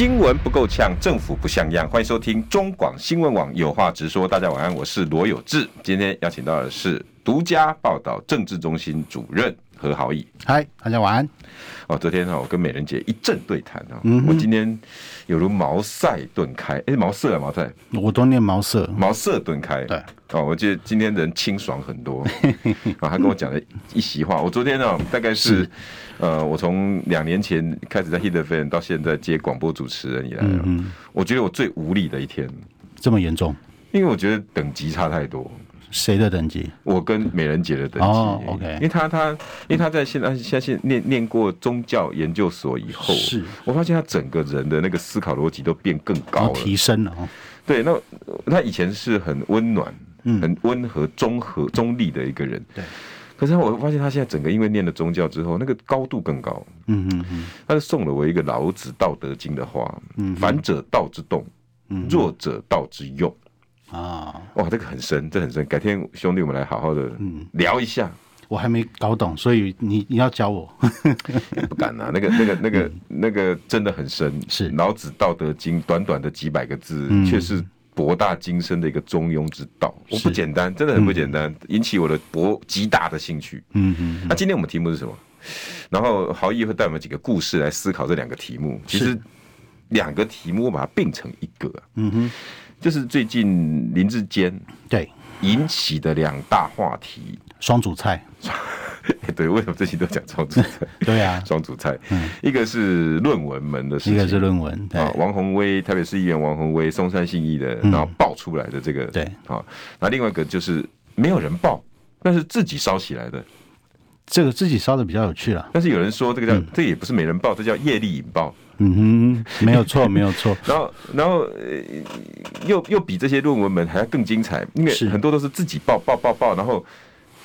新闻不够呛，政府不像样。欢迎收听中广新闻网有话直说。大家晚安，我是罗有志。今天邀请到的是独家报道政治中心主任何豪毅。嗨，大家晚安。哦，昨天我跟美人姐一阵对谈啊，我今天有如茅塞顿开。哎、欸，茅塞啊，茅塞，我都念茅塞，茅塞顿开。对，哦，我觉得今天人清爽很多。啊，他跟我讲了一席话。我昨天呢，大概是。是呃，我从两年前开始在 Hit FM 到现在接广播主持人以来，嗯，我觉得我最无力的一天，这么严重？因为我觉得等级差太多。谁的等级？我跟美人姐的等级。哦，OK。因为他他，因为他在现在现在念念过宗教研究所以后，是我发现他整个人的那个思考逻辑都变更高了，提升了。对，那他以前是很温暖、很温和、中和、中立的一个人。对。可是我发现他现在整个因为念了宗教之后，那个高度更高。嗯嗯嗯，他就送了我一个老子《道德经》的话：“嗯，反者道之动，弱者道之用。”啊，哇，这个很深，这很深。改天兄弟，我们来好好的聊一下。我还没搞懂，所以你你要教我。不敢啊，那个那个那个那个真的很深。是老子《道德经》短短的几百个字，却是。博大精深的一个中庸之道，我不简单，真的很不简单，引起我的博极大的兴趣。嗯嗯。那今天我们题目是什么？然后豪毅会带我们几个故事来思考这两个题目。其实两个题目我把它并成一个。嗯哼。就是最近林志坚对。引起的两大话题，双主菜。对，为什么这期都讲双主菜？对啊，双主菜，一个是论文门的事情，一个是论文啊，王宏威，台北市议员王宏威，松山信义的，然后爆出来的这个，对。啊，那另外一个就是没有人爆，但是自己烧起来的，这个自己烧的比较有趣了。但是有人说这个叫，这也不是没人爆，这叫业力引爆。嗯哼，没有错，没有错。然后，然后又又比这些论文们还要更精彩，因为很多都是自己爆爆爆爆，然后。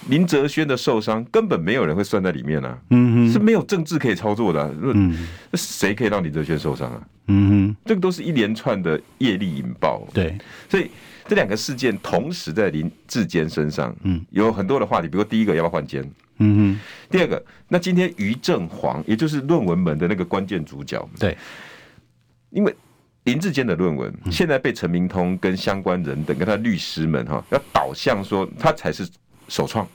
林哲轩的受伤根本没有人会算在里面啊，嗯哼，是没有政治可以操作的，嗯，那谁可以让林哲轩受伤啊？嗯哼，这个都是一连串的业力引爆，对，所以这两个事件同时在林志坚身上，嗯，有很多的话题，比如说第一个要不要换监？嗯哼，第二个，那今天于正煌，也就是论文门的那个关键主角，对，因为林志坚的论文现在被陈明通跟相关人等跟他律师们哈，要导向说他才是。首创，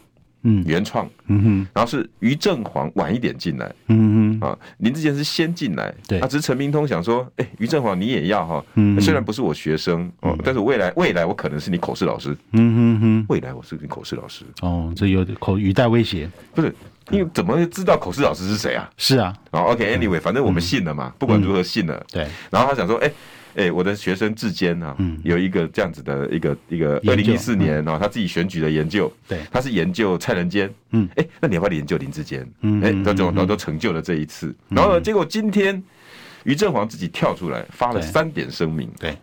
嗯，原创，嗯哼，然后是于正煌晚一点进来，嗯哼，啊，林志坚是先进来，对，啊，只是陈明通想说，哎，于正煌你也要哈，嗯，虽然不是我学生哦，但是未来未来我可能是你口试老师，嗯哼哼，未来我是你口试老师，哦，这有点口语带威胁，不是，因为怎么会知道口试老师是谁啊？是啊，啊，OK，Anyway，反正我们信了嘛，不管如何信了，对，然后他想说，哎。哎、欸，我的学生志坚啊，嗯、有一个这样子的一个一个二零一四年啊，嗯、他自己选举的研究，对，他是研究蔡仁坚，嗯，哎、欸，那你要不要研究林志坚？嗯，哎、欸，他总都都成就了这一次，嗯、然后呢，结果今天于正煌自己跳出来发了三点声明，对，对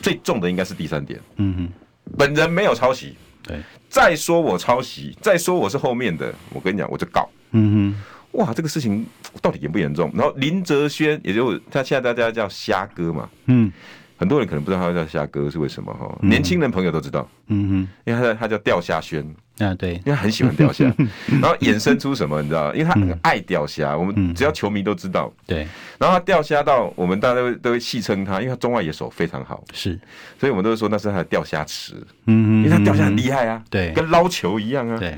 最重的应该是第三点，嗯哼，本人没有抄袭，对，再说我抄袭，再说我是后面的，我跟你讲，我就告，嗯哼。哇，这个事情到底严不严重？然后林哲轩，也就他现在大家叫虾哥嘛，嗯，很多人可能不知道他叫虾哥是为什么哈，年轻人朋友都知道，嗯哼，因为他他叫钓虾轩。啊，对，因为他很喜欢钓虾，然后衍生出什么，你知道？因为他很爱钓虾，我们只要球迷都知道。对，然后他钓虾到我们大家都会都会戏称他，因为他中外野手非常好，是，所以我们都会说那是他的钓虾池。嗯，因为他钓虾很厉害啊，对，跟捞球一样啊。对，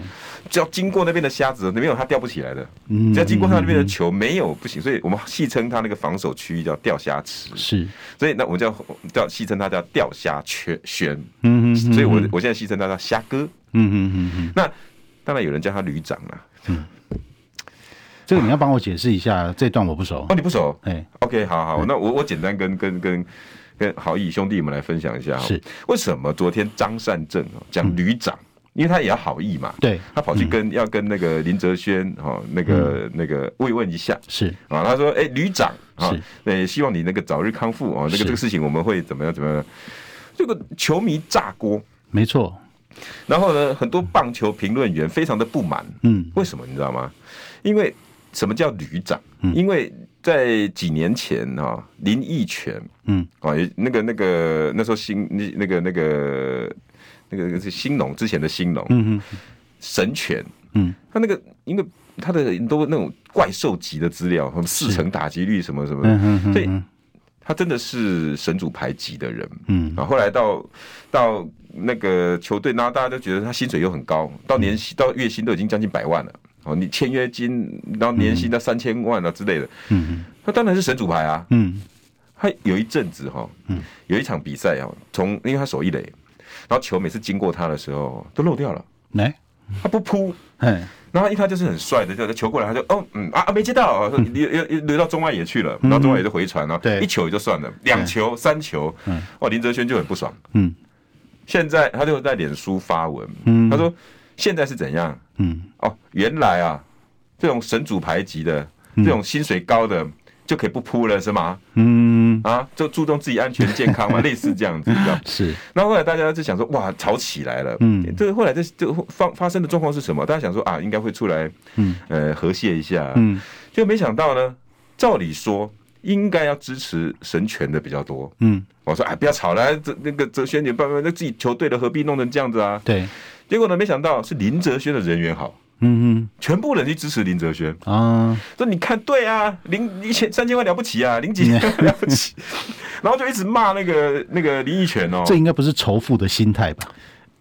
只要经过那边的虾子，那边有他钓不起来的。嗯，只要经过他那边的球，没有不行，所以我们戏称他那个防守区域叫钓虾池。是，所以那我们叫叫戏称他叫钓虾圈嗯。嗯，所以我我现在戏称他叫虾哥。嗯嗯嗯嗯，那当然有人叫他旅长了。嗯，这个你要帮我解释一下，这段我不熟。哦，你不熟？哎，OK，好好，那我我简单跟跟跟跟好意兄弟们来分享一下。是，为什么昨天张善政讲旅长？因为他也要好意嘛。对，他跑去跟要跟那个林哲轩哈那个那个慰问一下。是啊，他说：“哎，旅长啊，对，希望你那个早日康复啊。那个这个事情我们会怎么样怎么样？这个球迷炸锅，没错。”然后呢，很多棒球评论员非常的不满。嗯，为什么你知道吗？因为什么叫旅长？因为在几年前啊，林义全，嗯，啊，那个那个那时候新那那个那个那个是新农之前的新农，嗯嗯，神犬，嗯，他那个因为他的都那种怪兽级的资料，什么四成打击率什么什么，所以他真的是神主牌级的人，嗯，啊，后来到到那个球队，然后大家都觉得他薪水又很高，到年薪到月薪都已经将近百万了。哦，你签约金，然后年薪到三千万啊之类的，嗯。嗯，那当然是神主牌啊，嗯，他有一阵子哈，嗯，有一场比赛啊，从因为他手一垒，然后球每次经过他的时候都漏掉了，来，他不扑，嗯，然后一看就是很帅的，就球过来他就哦，嗯啊啊没接到，流流流到中外野去了，然后中外野就回传了，对，一球也就算了，两球三球，嗯，哇，林哲轩就很不爽，嗯，现在他就在脸书发文，嗯，他说。现在是怎样？嗯，哦，原来啊，这种神主牌级的，这种薪水高的就可以不扑了，是吗？嗯，啊，就注重自己安全健康嘛，类似这样子，这样是。那后来大家就想说，哇，吵起来了。嗯，这个后来这这发发生的状况是什么？大家想说啊，应该会出来，嗯，呃，和谐一下。嗯，就没想到呢，照理说应该要支持神权的比较多。嗯，我说哎，不要吵了，这那个哲轩你办办，那自己球队的何必弄成这样子啊？对。结果呢？没想到是林哲轩的人缘好，嗯嗯，全部人去支持林哲轩啊，说你看对啊，林一千三千万了不起啊，林几 了不起，然后就一直骂那个那个林奕泉哦，这应该不是仇富的心态吧？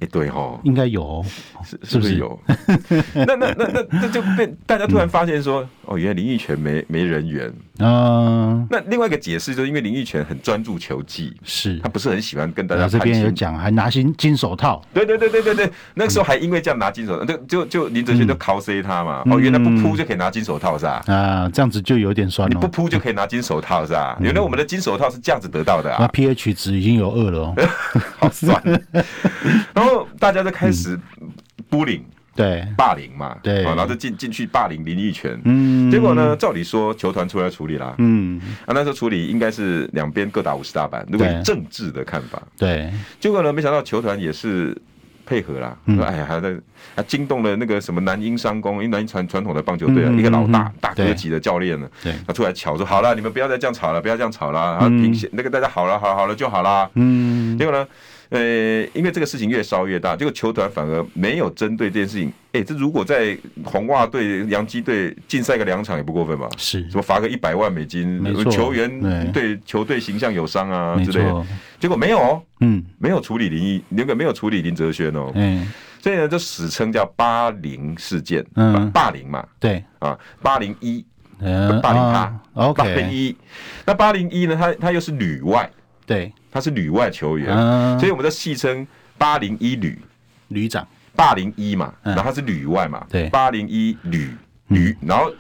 哎，对哈，应该有，哦，是是不是有？那那那那那就被大家突然发现说，哦，原来林益全没没人缘啊。那另外一个解释就是因为林益全很专注球技，是他不是很喜欢跟大家。这边有讲，还拿金金手套。对对对对对对，那个时候还因为这样拿金手套，就就就林哲轩就 cos 他嘛。哦，原来不扑就可以拿金手套是吧？啊，这样子就有点酸。你不扑就可以拿金手套是吧？原来我们的金手套是这样子得到的啊。那 pH 值已经有二了，哦，好酸。然后大家就开始 bullying，对，霸凌嘛，对，然后就进进去霸凌林益全，嗯，结果呢，照理说球团出来处理啦，嗯，啊，那时候处理应该是两边各打五十大板，如果以政治的看法，对，结果呢，没想到球团也是配合啦，说哎呀，还在还惊动了那个什么南英商工，因为南英传传统的棒球队啊，一个老大大哥级的教练呢，对，他出来瞧说好了，你们不要再这样吵了，不要这样吵了，然后平息那个大家好了，好了好了就好了，嗯，结果呢？呃，因为这个事情越烧越大，结果球团反而没有针对这件事情。哎，这如果在红袜队、洋基队禁赛个两场也不过分吧？是，什么罚个一百万美金，球员对球队形象有伤啊之类的。结果没有哦，嗯，没有处理林毅，那个没有处理林哲轩哦。嗯，所以呢，就史称叫八零事件，嗯，霸凌嘛，对啊，八零一，霸凌他，OK，八零一，那八零一呢，他他又是旅外。对，他是旅外球员，嗯、所以我们在戏称八零一旅。旅长，八零一嘛，然后他是旅外嘛，对，八零一旅旅，然后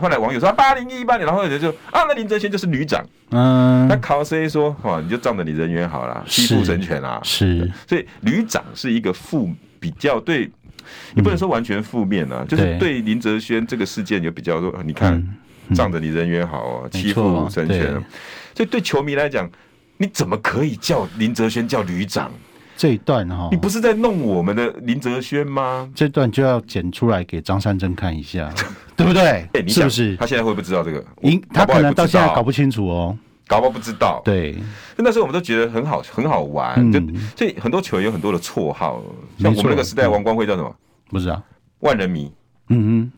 后来网友说八零一八零，然后有人就啊，那林哲瑄就是旅长，嗯，那考 C 说哇，你就仗着你人缘好了，欺负神权啊，是，所以旅长是一个负比较对，你不能说完全负面啊，就是对。林哲瑄这个事件有比较说，你看仗着你人缘好啊，欺负神权，所以对球迷来讲。你怎么可以叫林哲轩叫旅长？这一段哈，你不是在弄我们的林哲轩吗？这段就要剪出来给张三珍看一下，对不对？是不是？他现在会不知道这个？他可能到现在搞不清楚哦，搞不好不知道。对，那时候我们都觉得很好，很好玩。就所以很多球员有很多的绰号，像我们那个时代王光辉叫什么？不知道，万人迷。嗯嗯，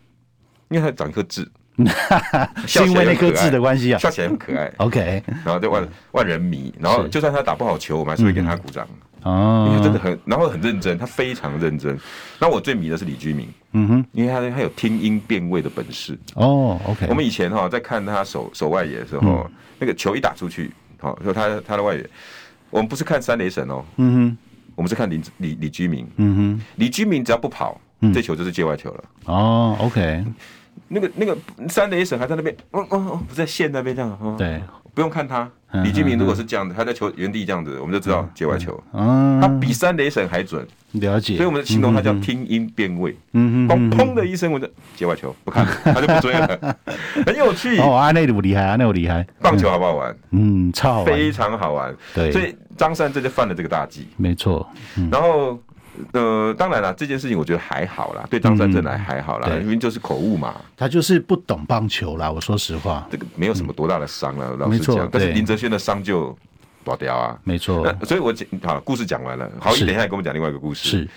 因为他长一颗痣。是因为那颗痣的关系啊，笑起来很可爱。OK，然后就万万人迷，然后就算他打不好球，我们还是会给他鼓掌。哦，因为真的很，然后很认真，他非常认真。那我最迷的是李居明，嗯哼，因为他他有听音辨位的本事。哦，OK。我们以前哈在看他手手外野的时候，那个球一打出去，好说他他的外野，我们不是看三雷神哦，嗯哼，我们是看李李李居明，嗯哼，李居明只要不跑，这球就是界外球了。哦，OK。那个那个三垒审还在那边，哦哦哦，不在线那边这样，哦、对，不用看他。李金明如果是这样子，他在球原地这样子，我们就知道界外球。嗯，他比三雷神还准，了解。所以我们形容他叫听音辨位。嗯哼，光砰的一声，我就界外球，不看他就不追了，很有趣。哦，阿内鲁厉害阿内鲁厉害。棒球好不好玩？嗯，超好玩，非常好玩。对，所以张三这就犯了这个大忌。没错。然后。呃，当然了，这件事情我觉得还好啦，对张三正来还好啦，嗯、因为就是口误嘛。他就是不懂棒球啦，我说实话，这个没有什么多大的伤了，嗯、老实讲。但是林哲轩的伤就大条啊，没错。所以我讲好，故事讲完了。好，你等一下你跟我们讲另外一个故事。是。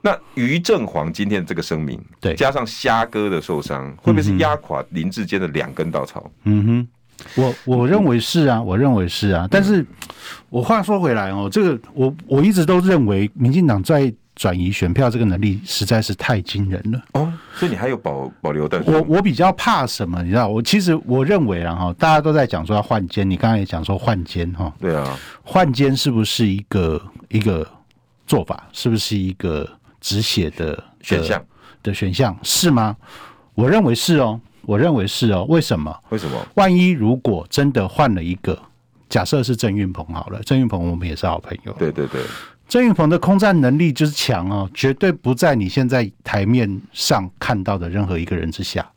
那于正煌今天这个声明，对，加上虾哥的受伤，会不会是压垮林志坚的两根稻草？嗯哼。我我认为是啊，我认为是啊，但是我话说回来哦，这个我我一直都认为民进党在转移选票这个能力实在是太惊人了哦，所以你还有保保留的？我我比较怕什么？你知道，我其实我认为啊哈，大家都在讲说要换监，你刚才也讲说换监哈，对啊，换监是不是一个一个做法？是不是一个止血的选项的选项？是吗？我认为是哦。我认为是哦，为什么？为什么？万一如果真的换了一个，假设是郑运鹏好了，郑运鹏我们也是好朋友。对对对，郑运鹏的空战能力就是强哦，绝对不在你现在台面上看到的任何一个人之下。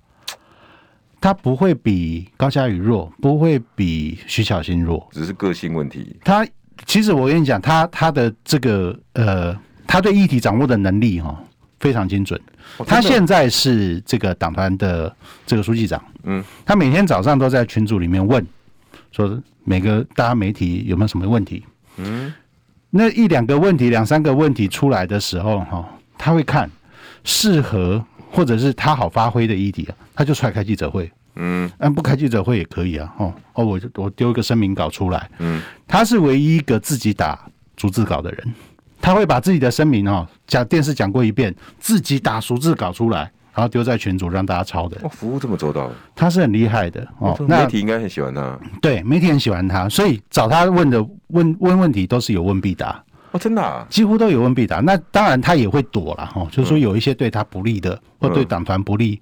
他不会比高嘉宇弱，不会比徐巧芯弱，只是个性问题。他其实我跟你讲，他他的这个呃，他对议题掌握的能力哈。非常精准，他现在是这个党团的这个书记长，嗯，他每天早上都在群组里面问，说每个大家媒体有没有什么问题，嗯，那一两个问题、两三个问题出来的时候，哈，他会看适合或者是他好发挥的议题啊，他就出来开记者会，嗯，嗯，不开记者会也可以啊，哦哦，我我丢一个声明稿出来，嗯，他是唯一一个自己打逐字稿的人。他会把自己的声明哦讲电视讲过一遍，自己打熟字稿出来，然后丢在群组让大家抄的。哦，服务这么周到，他是很厉害的哦。那媒体应该很喜欢他。对，媒体很喜欢他，所以找他问的问问问题都是有问必答。哦，真的啊，几乎都有问必答。那当然他也会躲了哈，就是说有一些对他不利的，或对党团不利、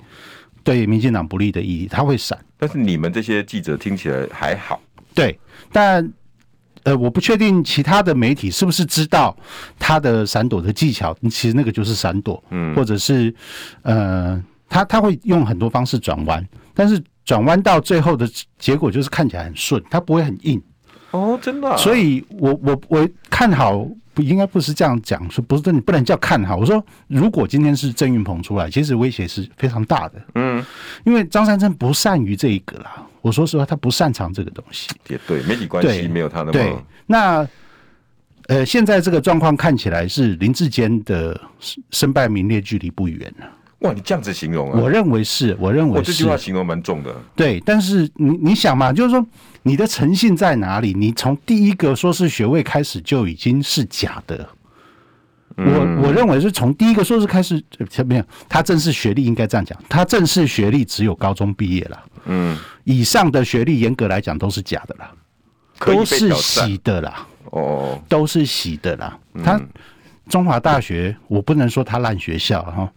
对民进党不利的意义，他会闪。但是你们这些记者听起来还好。对，但。呃，我不确定其他的媒体是不是知道他的闪躲的技巧，其实那个就是闪躲，嗯，或者是呃，他他会用很多方式转弯，但是转弯到最后的结果就是看起来很顺，他不会很硬。哦，真的啊。所以我我我看好，不应该不是这样讲，说不是你不能叫看好。我说，如果今天是郑云鹏出来，其实威胁是非常大的，嗯，因为张善政不善于这一个啦。我说实话，他不擅长这个东西。也对，媒体关系没有他那么。对，那呃，现在这个状况看起来是林志坚的身败名裂距离不远了。哇，你这样子形容啊？我认为是，我认为是。我这句话形容蛮重的。对，但是你你想嘛，就是说你的诚信在哪里？你从第一个硕士学位开始就已经是假的。我我认为是从第一个硕士开始，没有他正式学历应该这样讲，他正式学历只有高中毕业了。嗯。以上的学历严格来讲都是假的啦，都是洗的啦，哦，都是洗的啦。他中华大学，我不能说他烂学校哈，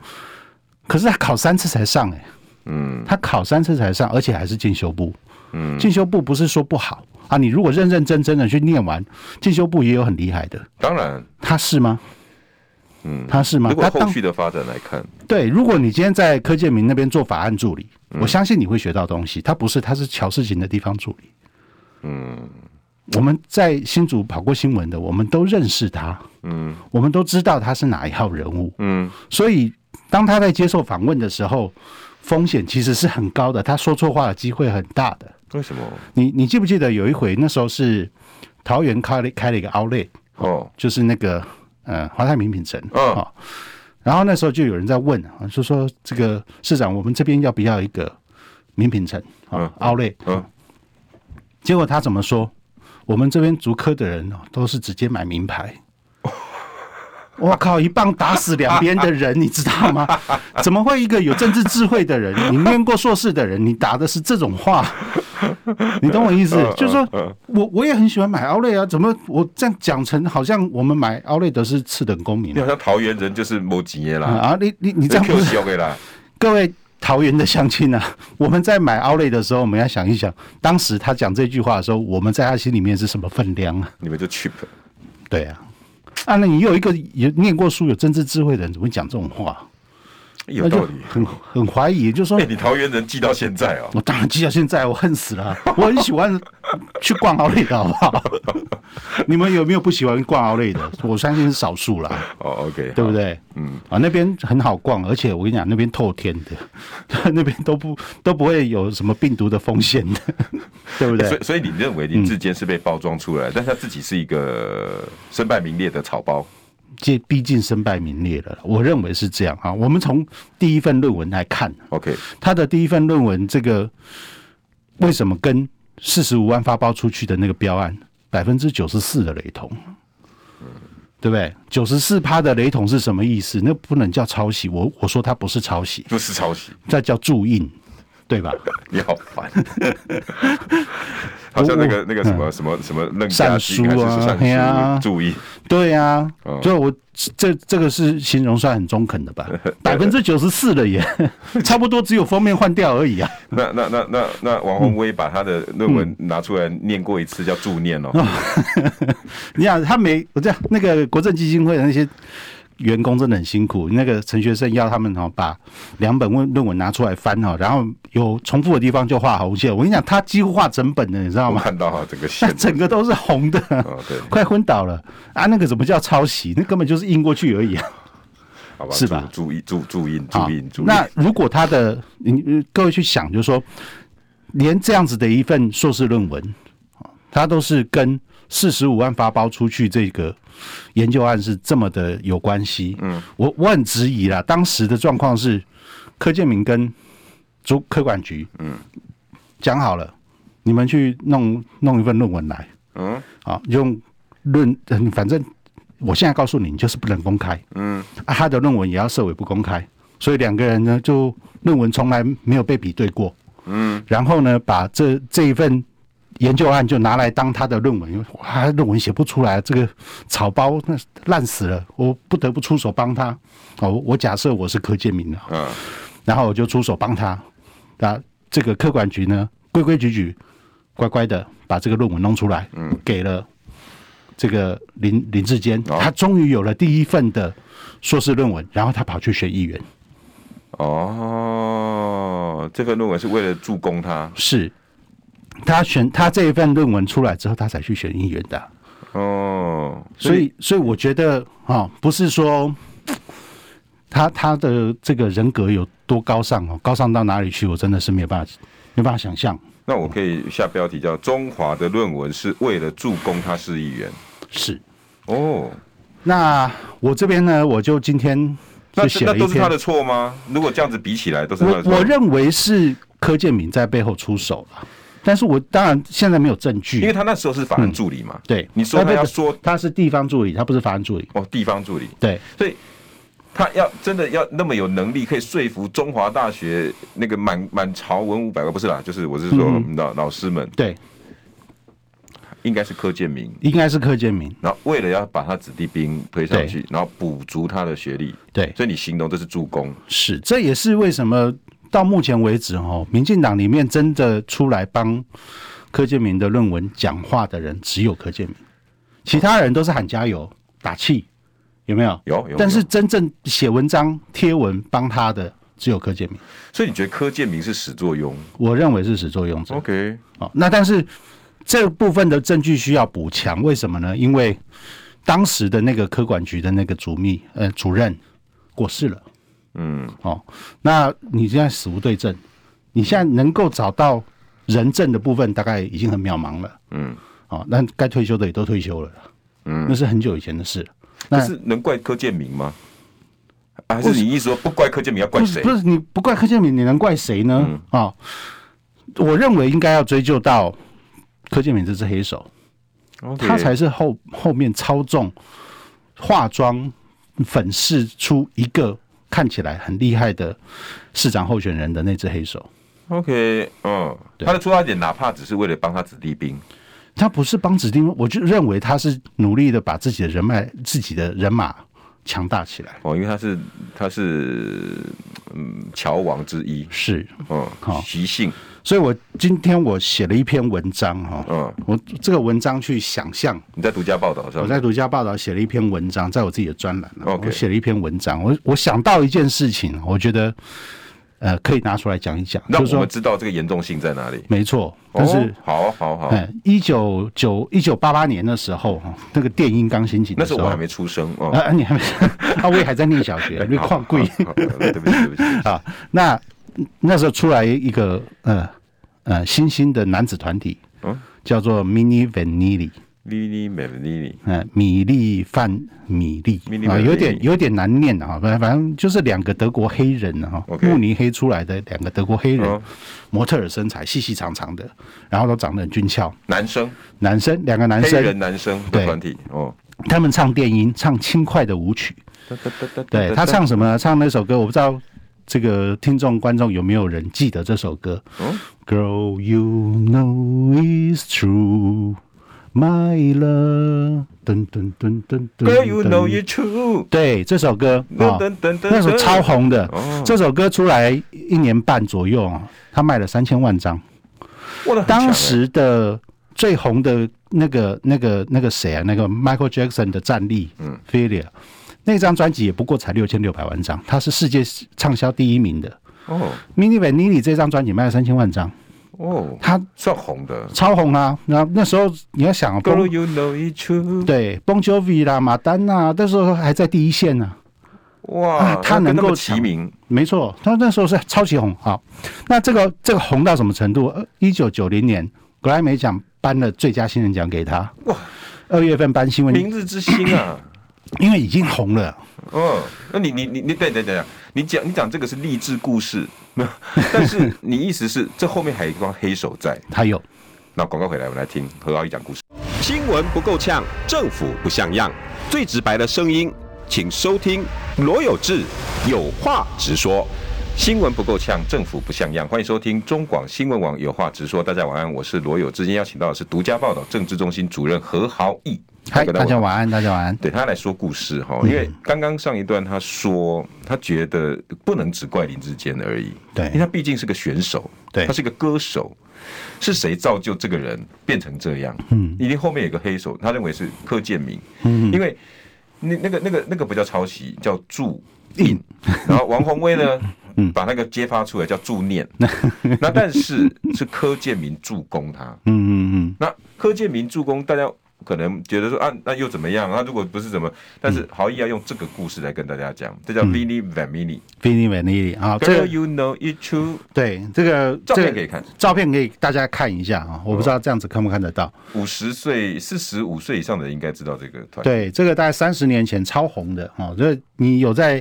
可是他考三次才上哎，嗯，他考三次才上，而且还是进修部，嗯，进修部不是说不好。啊，你如果认认真真的去念完，进修部也有很厉害的，当然，他是吗？嗯，他是吗？如果后续的发展来看，对，如果你今天在柯建明那边做法案助理。我相信你会学到东西。他不是，他是乔事情的地方助理。嗯，我们在新竹跑过新闻的，我们都认识他。嗯，我们都知道他是哪一号人物。嗯，所以当他在接受访问的时候，风险其实是很高的。他说错话的机会很大的。为什么？你你记不记得有一回那时候是桃园开了开了一个 Outlet 哦，就是那个呃华泰名品城哦。然后那时候就有人在问啊，就说这个市长，我们这边要不要一个名品城啊？Outlet，嗯，结果他怎么说？我们这边竹科的人都是直接买名牌。我靠！一棒打死两边的人，你知道吗？怎么会一个有政治智慧的人，你念过硕士的人，你打的是这种话？你懂我意思？就是说我我也很喜欢买奥莱啊，怎么我这样讲成好像我们买奥莱的是次等公民？你好像桃园人就是没钱啦啊！你你你这样不是 各位桃园的乡亲啊，我们在买奥莱的时候，我们要想一想，当时他讲这句话的时候，我们在他心里面是什么分量啊？你们就 cheap，对啊。啊，那你有一个有念过书、有政治智慧的人，怎么会讲这种话？有道理，很很怀疑，就是说，哎，你桃园人记到现在哦，我当然记到现在，我恨死了。我很喜欢去逛奥莱的好不好？你们有没有不喜欢逛奥莱的？我相信是少数啦。哦，OK，对不对？嗯，啊，那边很好逛，而且我跟你讲，那边透天的，那边都不都不会有什么病毒的风险的，对不对？所以，所以你认为林志坚是被包装出来，嗯、但是他自己是一个身败名裂的草包。这毕竟身败名裂了，我认为是这样啊。我们从第一份论文来看，OK，他的第一份论文，这个为什么跟四十五万发包出去的那个标案百分之九十四的雷同？对不对？九十四趴的雷同是什么意思？那不能叫抄袭。我我说它不是抄袭，不是抄袭，这叫注印，对吧？你好烦。好像那个那个什么什么什么认善书啊，对啊，注意，对呀，所以我这这个是形容算很中肯的吧？百分之九十四了耶，差不多只有封面换掉而已啊。那那那那那王宏威把他的论文拿出来念过一次，叫助念哦。你想他没我这样那个国政基金会的那些。员工真的很辛苦。那个陈学生要他们哈把两本论论文拿出来翻哈，然后有重复的地方就画红线。我跟你讲，他几乎画整本的，你知道吗？看到哈，整个 线，整个都是红的，哦、对，快昏倒了啊！那个怎么叫抄袭？那根本就是印过去而已啊，好吧？是吧？注意注注印注印注印。那如果他的，你各位去想，就是说，连这样子的一份硕士论文，他都是跟四十五万发包出去这个。研究案是这么的有关系，嗯，我我很质疑啦。当时的状况是，柯建明跟主科管局，嗯，讲好了，你们去弄弄一份论文来，嗯，啊用论，反正我现在告诉你，你就是不能公开，嗯，啊，他的论文也要设为不公开，所以两个人呢，就论文从来没有被比对过，嗯，然后呢，把这这一份。研究案就拿来当他的论文，因为哇，论文写不出来，这个草包那烂死了，我不得不出手帮他。哦，我假设我是柯建明的，嗯，然后我就出手帮他。那这个科管局呢，规规矩矩、乖乖的把这个论文弄出来，嗯，给了这个林林志坚，他终于有了第一份的硕士论文，然后他跑去选议员。哦，这份论文是为了助攻他，是。他选他这一份论文出来之后，他才去选议员的。哦，所以所以我觉得啊，不是说他他的这个人格有多高尚哦，高尚到哪里去？我真的是没有办法没办法想象。那我可以下标题叫“中华的论文是为了助攻他是议员”。是哦，那我这边呢，我就今天就写了一篇，那都是他的错吗？如果这样子比起来，都是他的错。我认为是柯建敏在背后出手了。但是我当然现在没有证据，因为他那时候是法案助理嘛。嗯、对，你说他要说他是地方助理，他不是法案助理。哦，地方助理。对，所以他要真的要那么有能力，可以说服中华大学那个满满朝文武百官，不是啦，就是我是说老、嗯、老师们。对，应该是柯建明，应该是柯建明。然后为了要把他子弟兵推上去，然后补足他的学历。对，所以你形容这是助攻。是，这也是为什么到目前为止哦，民进党里面真的出来帮。柯建明的论文讲话的人只有柯建明，其他人都是喊加油打气，有没有？有有。但是真正写文章贴文帮他的只有柯建明。所以你觉得柯建明是始作俑？我认为是始作俑者。OK，好，那但是这部分的证据需要补强，为什么呢？因为当时的那个科管局的那个主秘呃主任过世了。嗯，哦，那你现在死无对证，你现在能够找到？人证的部分大概已经很渺茫了，嗯，哦，那该退休的也都退休了，嗯，那是很久以前的事。那是能怪柯建明吗？还是你意思说不怪柯建明要怪谁？不是你不怪柯建明，你能怪谁呢？啊、嗯哦，我认为应该要追究到柯建明这只黑手，Okay. 他才是后后面操纵、化妆、粉饰出一个看起来很厉害的市长候选人的那只黑手。OK，嗯，他的出发点哪怕只是为了帮他子弟兵，他不是帮子弟兵，我就认为他是努力的把自己的人脉、自己的人马强大起来。哦，因为他是他是嗯侨王之一，是，嗯，好。习性，所以我今天我写了一篇文章哈，嗯，我这个文章去想象，你在独家报道是吧？我在独家报道写了一篇文章，在我自己的专栏，我写了一篇文章，我我想到一件事情，我觉得。呃，可以拿出来讲一讲，让我们知道这个严重性在哪里。没错，但是好好好，一九九一九八八年的时候，那个电音刚兴起，那时候我还没出生哦。啊，你还没，啊，我也还在念小学，你旷贵。对不起，对不起 啊。那那时候出来一个呃呃新兴的男子团体，嗯，叫做 Mini Vanilli。米莉米莉，嗯，米粒范米粒。啊，有点有点难念啊，反反正就是两个德国黑人哈，慕尼黑出来的两个德国黑人，模特儿身材，细细长长的，然后都长得很俊俏。男生，男生，两个男生，黑人男生的团体哦。他们唱电音，唱轻快的舞曲。对，他唱什么？呢？唱那首歌，我不知道这个听众观众有没有人记得这首歌？Girl, you know it's true. My love，噔噔噔噔噔。Girl, you know you true。对，这首歌啊，那时候超红的。这首歌出来一年半左右啊，他卖了三千万张。当时的最红的那个、那个、那个谁啊？那个 Michael Jackson 的战力，嗯，Thriller，那张专辑也不过才六千六百万张，它是世界畅销第一名的。哦，Milli Vanilli 这张专辑卖了三千万张。哦，他算红的，超红啊！然后那时候你要想，Girl, you know it's true. 对，Bon Jovi 啦，马丹娜，那时候还在第一线呢。哇，他能够齐名，没错，他那时候是超级红。好，那这个这个红到什么程度？一九九零年格莱美奖颁了最佳新人奖给他。哇，二月份颁新闻，明日之星啊，因为已经红了。哦，那你你你你对对对，你讲你讲这个是励志故事。没有，但是你意思是这后面还有一帮黑手在？他有，那广告回来，我们来听何老师讲故事。新闻不够呛，政府不像样，最直白的声音，请收听罗有志有话直说。新闻不够呛，政府不像样，欢迎收听中广新闻网有话直说。大家晚安，我是罗有志。今天邀请到的是独家报道政治中心主任何豪毅。嗨，大家晚安，大家晚安。对，他来说故事哈，因为刚刚上一段他说，他觉得不能只怪林志坚而已，对，因为他毕竟是个选手，对，他是个歌手，是谁造就这个人变成这样？嗯，一定后面有个黑手，他认为是柯建明，嗯，因为那那个那个那个不叫抄袭，叫助印，然后王宏威呢，嗯，把那个揭发出来叫助念，那但是是柯建明助攻他，嗯嗯嗯，那柯建明助攻大家。可能觉得说啊，那又怎么样？那如果不是怎么？但是豪毅要用这个故事来跟大家讲，这叫 Vini Vanini，Vini Vanilli 啊，这个 You know it's true。对，这个照片可以看，照片可以大家看一下啊。我不知道这样子看不看得到。五十岁、四十五岁以上的人应该知道这个团。对，这个大概三十年前超红的啊。这你有在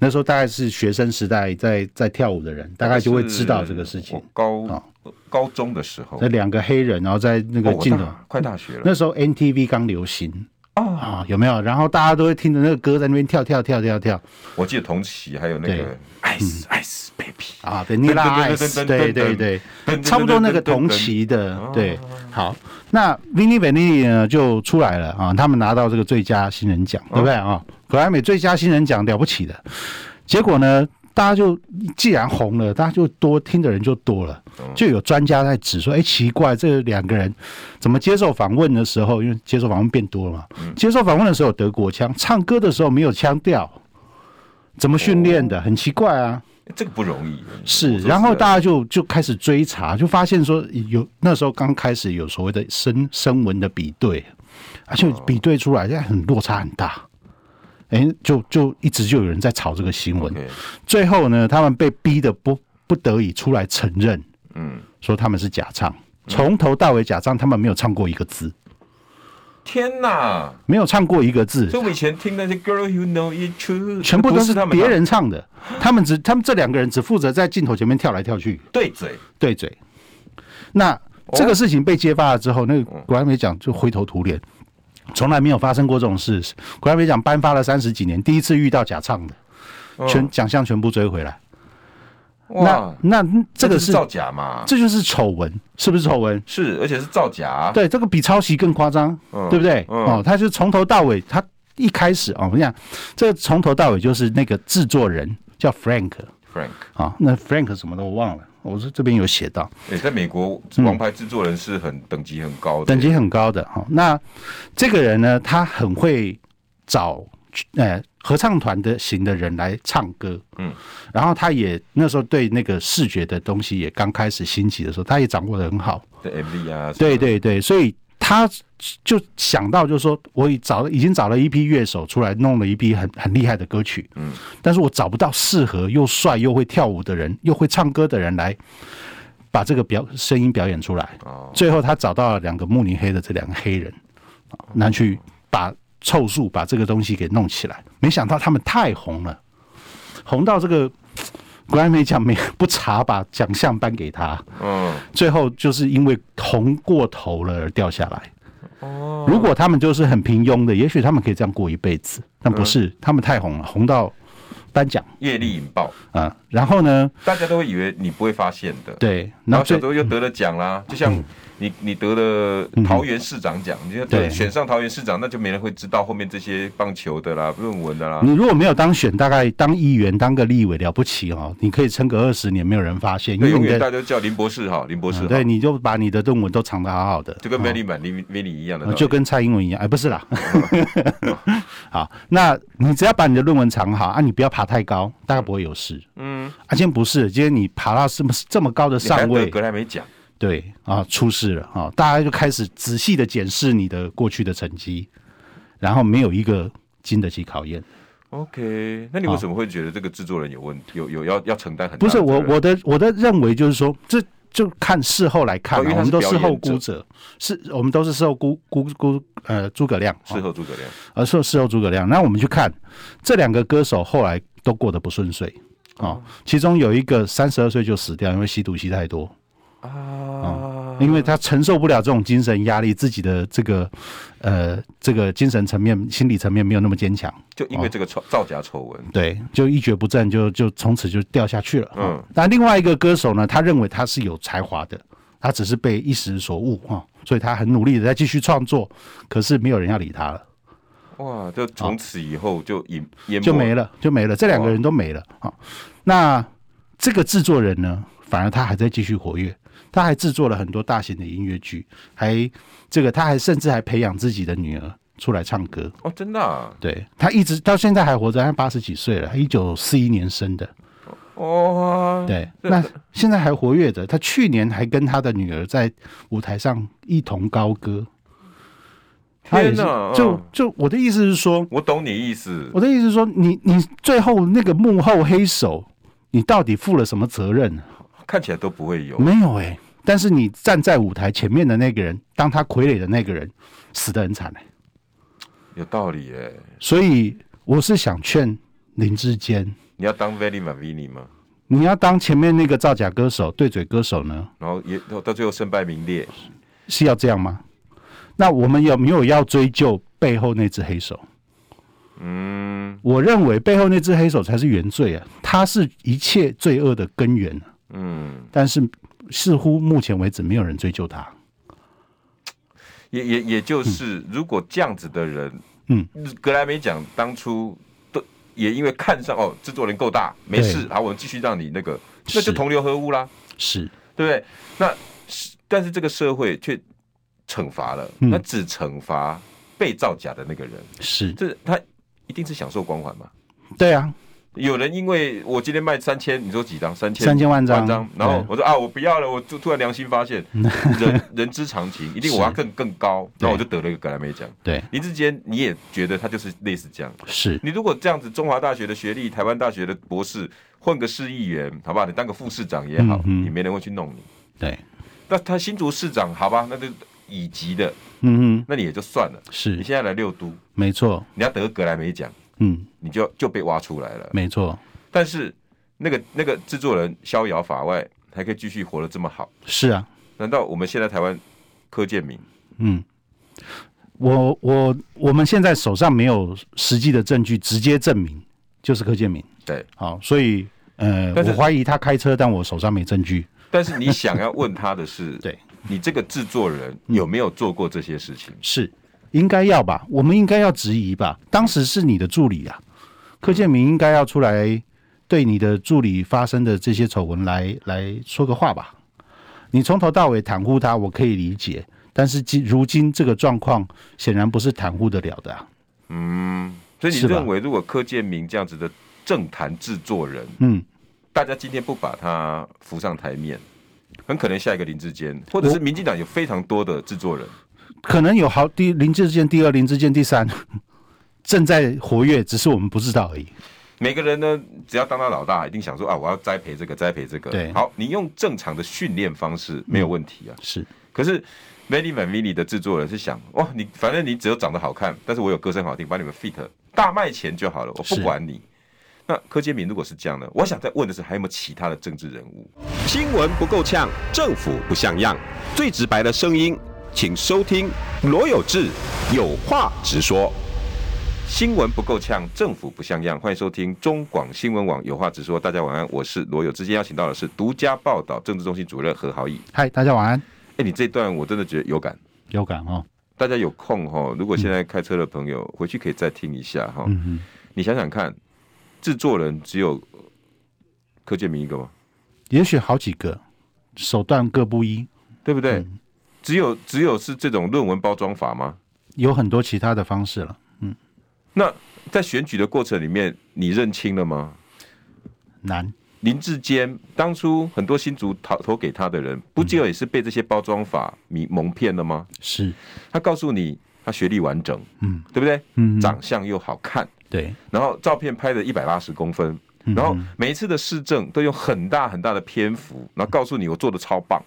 那时候大概是学生时代在在跳舞的人，大概就会知道这个事情。高啊。高中的时候，那两个黑人，然后在那个镜头，快大学了。那时候 NTV 刚流行啊，有没有？然后大家都会听着那个歌在那边跳跳跳跳跳。我记得同期还有那个 Ice Ice Baby 啊，Vanilla Ice，对对对，差不多那个同期的。对，好，那 v i n n i Vanilli 呢就出来了啊，他们拿到这个最佳新人奖，对不对啊？格莱美最佳新人奖了不起的，结果呢？大家就既然红了，大家就多听的人就多了，就有专家在指说：“哎，奇怪，这两个人怎么接受访问的时候，因为接受访问变多了嘛，接受访问的时候有德国腔，唱歌的时候没有腔调，怎么训练的？很奇怪啊，这个不容易。是，然后大家就就开始追查，就发现说有那时候刚开始有所谓的声声纹的比对，而且比对出来，现在很落差很大。”哎、欸，就就一直就有人在炒这个新闻.最后呢，他们被逼的不不得已出来承认，嗯，说他们是假唱，从、嗯、头到尾假唱，他们没有唱过一个字。天哪，没有唱过一个字。所以我以前听那些 Girl You Know True，全部都是别人唱的，他们只他们这两个人只负责在镜头前面跳来跳去，对嘴对嘴。那这个事情被揭发了之后，那个国安没讲就灰头土脸。从来没有发生过这种事。格莱美奖颁发了三十几年，第一次遇到假唱的，全奖项全部追回来。哇，那那这个是，是造假嘛？这就是丑闻，是不是丑闻？是，而且是造假。对，这个比抄袭更夸张，嗯、对不对？嗯、哦，他就从头到尾，他一开始哦，我跟你讲，这个从头到尾就是那个制作人叫 Frank，Frank 啊、哦，那 Frank 什么的我忘了。我说这边有写到，诶，在美国，王牌制作人是很等级很高的，等级很高的哈。那这个人呢，他很会找呃合唱团的型的人来唱歌，嗯，然后他也那时候对那个视觉的东西也刚开始兴起的时候，他也掌握的很好，对 MV 啊，对对对，所以他就想到就是说，我已找已经找了一批乐手出来弄了一批很很厉害的歌曲，嗯，但是我找不到适合又帅又会跳舞的人又会唱歌的人来把这个表声音表演出来，哦，最后他找到了两个慕尼黑的这两个黑人，拿去把。凑数把这个东西给弄起来，没想到他们太红了，红到这个格莱美奖没不查把奖项颁给他，嗯，最后就是因为红过头了而掉下来。哦，如果他们就是很平庸的，也许他们可以这样过一辈子，但不是，他们太红了，红到颁奖业力引爆啊！然后呢，大家都会以为你不会发现的，对，然后小时候又得了奖啦，就像。你你得了桃园市长奖，你对选上桃园市长，那就没人会知道后面这些棒球的啦、论文的啦。你如果没有当选，大概当议员、当个立委了不起哦，你可以撑个二十年，没有人发现。因为永远大家都叫林博士哈，林博士。对，你就把你的论文都藏得好好的，就跟 Many 版林 Many 一样的，就跟蔡英文一样。哎，不是啦。好，那你只要把你的论文藏好啊，你不要爬太高，大概不会有事。嗯，啊，今天不是，今天你爬到这么这么高的上位，格莱美奖。对啊，出事了啊！大家就开始仔细的检视你的过去的成绩，然后没有一个经得起考验。OK，那你为什么会觉得这个制作人有问题？有有要要承担很大？不是我我的我的认为就是说，这就看事后来看，我们都事后估者，是我们都是事后估估估呃诸葛亮，事后诸葛亮，而说事后诸葛亮。那我们去看这两个歌手后来都过得不顺遂啊，其中有一个三十二岁就死掉，因为吸毒吸太多。啊、嗯，因为他承受不了这种精神压力，自己的这个呃，这个精神层面、心理层面没有那么坚强，就因为这个丑造假丑闻，对，就一蹶不振，就就从此就掉下去了。嗯，那另外一个歌手呢，他认为他是有才华的，他只是被一时所误啊，所以他很努力的在继续创作，可是没有人要理他了。哇，就从此以后就淹淹就没了，就没了，这两个人都没了啊。那这个制作人呢，反而他还在继续活跃。他还制作了很多大型的音乐剧，还这个他还甚至还培养自己的女儿出来唱歌哦，真的、啊？对，他一直到现在还活着，他八十几岁了，一九四一年生的哦，对，那现在还活跃着。他去年还跟他的女儿在舞台上一同高歌。天哪！就就我的意思是说，我懂你意思。我的意思是说，你你最后那个幕后黑手，你到底负了什么责任？看起来都不会有，没有哎、欸。但是你站在舞台前面的那个人，当他傀儡的那个人，死得很惨哎、欸。有道理哎、欸。所以我是想劝林志坚，你要当 Ma Vini 吗？你要当前面那个造假歌手、对嘴歌手呢？然后也到最后身败名裂，是要这样吗？那我们有没有要追究背后那只黑手？嗯，我认为背后那只黑手才是原罪啊，他是一切罪恶的根源。嗯，但是似乎目前为止没有人追究他。也也也就是，如果这样子的人，嗯，格莱美奖当初都也因为看上哦，制作人够大，没事，好，我们继续让你那个，那就同流合污啦，是对不对？那但是这个社会却惩罚了，那只惩罚被造假的那个人，是，这他一定是享受光环嘛？对啊。有人因为我今天卖三千，你说几张？三千三千万张，然后我说啊，我不要了，我就突然良心发现，人人之常情，一定我要更更高，然后我就得了一个格莱美奖。对，林志坚，你也觉得他就是类似这样？是你如果这样子，中华大学的学历，台湾大学的博士，混个市议员，好不好？你当个副市长也好，你没人会去弄你。对，那他新竹市长，好吧，那就乙级的，嗯嗯，那你也就算了。是你现在来六都，没错，你要得格莱美奖。嗯，你就就被挖出来了，没错。但是那个那个制作人逍遥法外，还可以继续活得这么好，是啊？难道我们现在台湾柯建明？嗯，我我我们现在手上没有实际的证据直接证明就是柯建明，对，好，所以呃，我怀疑他开车，但我手上没证据。但是你想要问他的是，对你这个制作人有没有做过这些事情？是。应该要吧，我们应该要质疑吧。当时是你的助理啊，柯建明应该要出来对你的助理发生的这些丑闻来来说个话吧。你从头到尾袒护他，我可以理解，但是今如今这个状况显然不是袒护得了的啊。嗯，所以你认为，如果柯建明这样子的政坛制作人，嗯，大家今天不把他扶上台面，很可能下一个林志坚，或者是民进党有非常多的制作人，可能有好第林智坚、第二林智坚、第三 正在活跃，只是我们不知道而已。每个人呢，只要当他老大，一定想说啊，我要栽培这个，栽培这个。对，好，你用正常的训练方式没有问题啊。嗯、是，可是 Vanny Vanvini 的制作人是想，哇，你反正你只有长得好看，但是我有歌声好听，把你们 fit 大卖钱就好了，我不管你。那柯建铭如果是这样的，我想再问的是，还有没有其他的政治人物？新闻不够呛，政府不像样，最直白的声音，请收听罗有志有话直说。新闻不够呛，政府不像样，欢迎收听中广新闻网有话直说。大家晚安，我是罗有志。今天邀请到的是独家报道政治中心主任何豪毅。嗨，大家晚安。哎，你这段我真的觉得有感，有感哦。大家有空哈，如果现在开车的朋友回去可以再听一下哈。嗯哼，你想想看。制作人只有柯建明一个吗？也许好几个，手段各不一，对不对？嗯、只有只有是这种论文包装法吗？有很多其他的方式了。嗯，那在选举的过程里面，你认清了吗？难。林志坚当初很多新竹投投给他的人，不就也是被这些包装法迷蒙骗了吗？是。他告诉你，他学历完整，嗯，对不对？嗯，长相又好看。对，然后照片拍的一百八十公分，然后每一次的市政都用很大很大的篇幅，然后告诉你我做的超棒，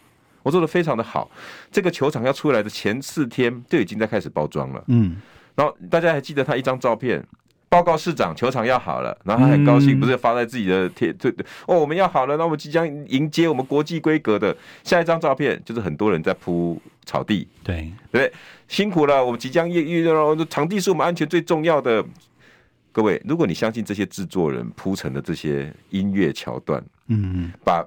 我做的非常的好。这个球场要出来的前四天就已经在开始包装了，嗯，然后大家还记得他一张照片，报告市长球场要好了，然后他很高兴，不是发在自己的贴对对哦，我们要好了，那我们即将迎接我们国际规格的下一张照片，就是很多人在铺草地，对对？辛苦了，我们即将遇遇到场地是我们安全最重要的。各位，如果你相信这些制作人铺成的这些音乐桥段，嗯嗯，把